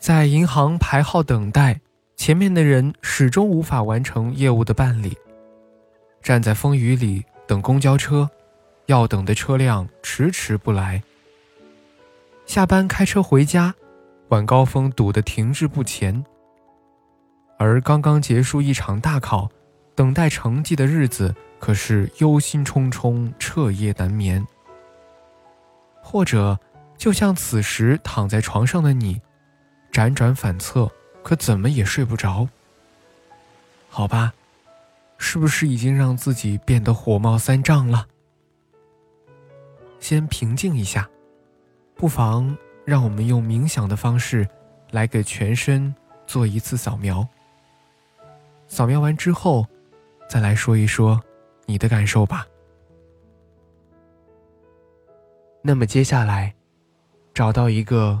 在银行排号等待，前面的人始终无法完成业务的办理。站在风雨里等公交车，要等的车辆迟迟不来。下班开车回家，晚高峰堵得停滞不前。而刚刚结束一场大考，等待成绩的日子可是忧心忡忡，彻夜难眠。或者，就像此时躺在床上的你。辗转反侧，可怎么也睡不着。好吧，是不是已经让自己变得火冒三丈了？先平静一下，不妨让我们用冥想的方式，来给全身做一次扫描。扫描完之后，再来说一说你的感受吧。那么接下来。找到一个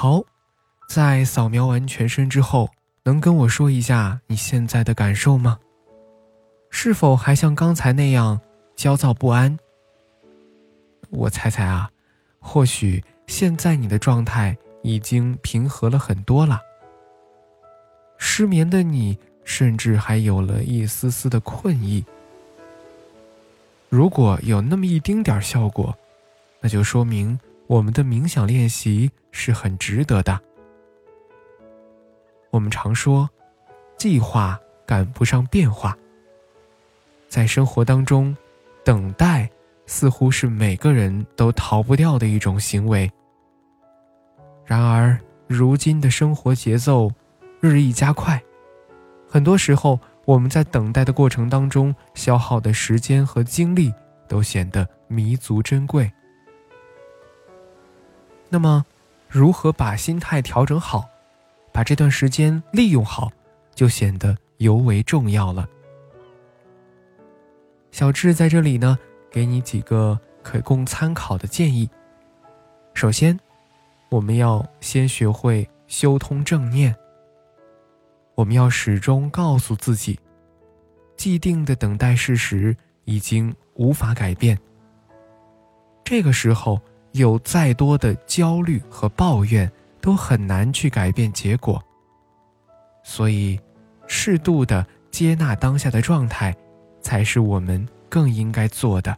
好，在扫描完全身之后，能跟我说一下你现在的感受吗？是否还像刚才那样焦躁不安？我猜猜啊，或许现在你的状态已经平和了很多了。失眠的你。甚至还有了一丝丝的困意。如果有那么一丁点效果，那就说明我们的冥想练习是很值得的。我们常说，计划赶不上变化。在生活当中，等待似乎是每个人都逃不掉的一种行为。然而，如今的生活节奏日益加快。很多时候，我们在等待的过程当中消耗的时间和精力都显得弥足珍贵。那么，如何把心态调整好，把这段时间利用好，就显得尤为重要了。小智在这里呢，给你几个可供参考的建议。首先，我们要先学会修通正念。我们要始终告诉自己，既定的等待事实已经无法改变。这个时候，有再多的焦虑和抱怨都很难去改变结果。所以，适度的接纳当下的状态，才是我们更应该做的。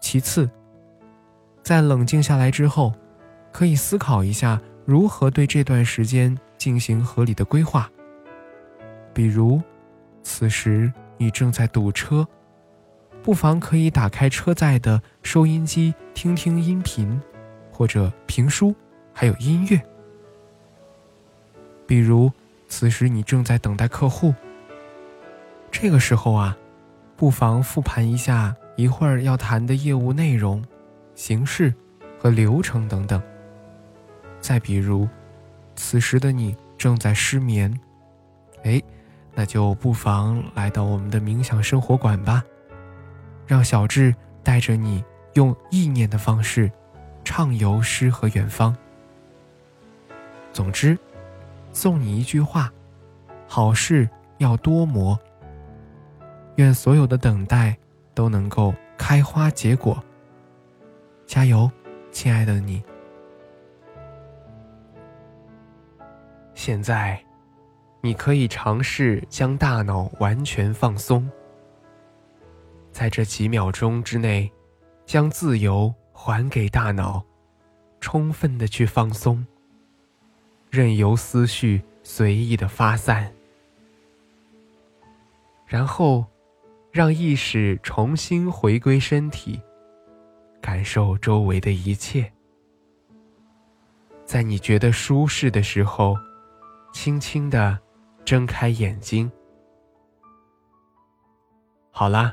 其次，在冷静下来之后，可以思考一下。如何对这段时间进行合理的规划？比如，此时你正在堵车，不妨可以打开车载的收音机听听音频，或者评书，还有音乐。比如，此时你正在等待客户，这个时候啊，不妨复盘一下一会儿要谈的业务内容、形式和流程等等。再比如，此时的你正在失眠，哎，那就不妨来到我们的冥想生活馆吧，让小智带着你用意念的方式畅游诗和远方。总之，送你一句话：好事要多磨。愿所有的等待都能够开花结果。加油，亲爱的你。现在，你可以尝试将大脑完全放松，在这几秒钟之内，将自由还给大脑，充分的去放松，任由思绪随意的发散，然后，让意识重新回归身体，感受周围的一切，在你觉得舒适的时候。轻轻的睁开眼睛。好啦，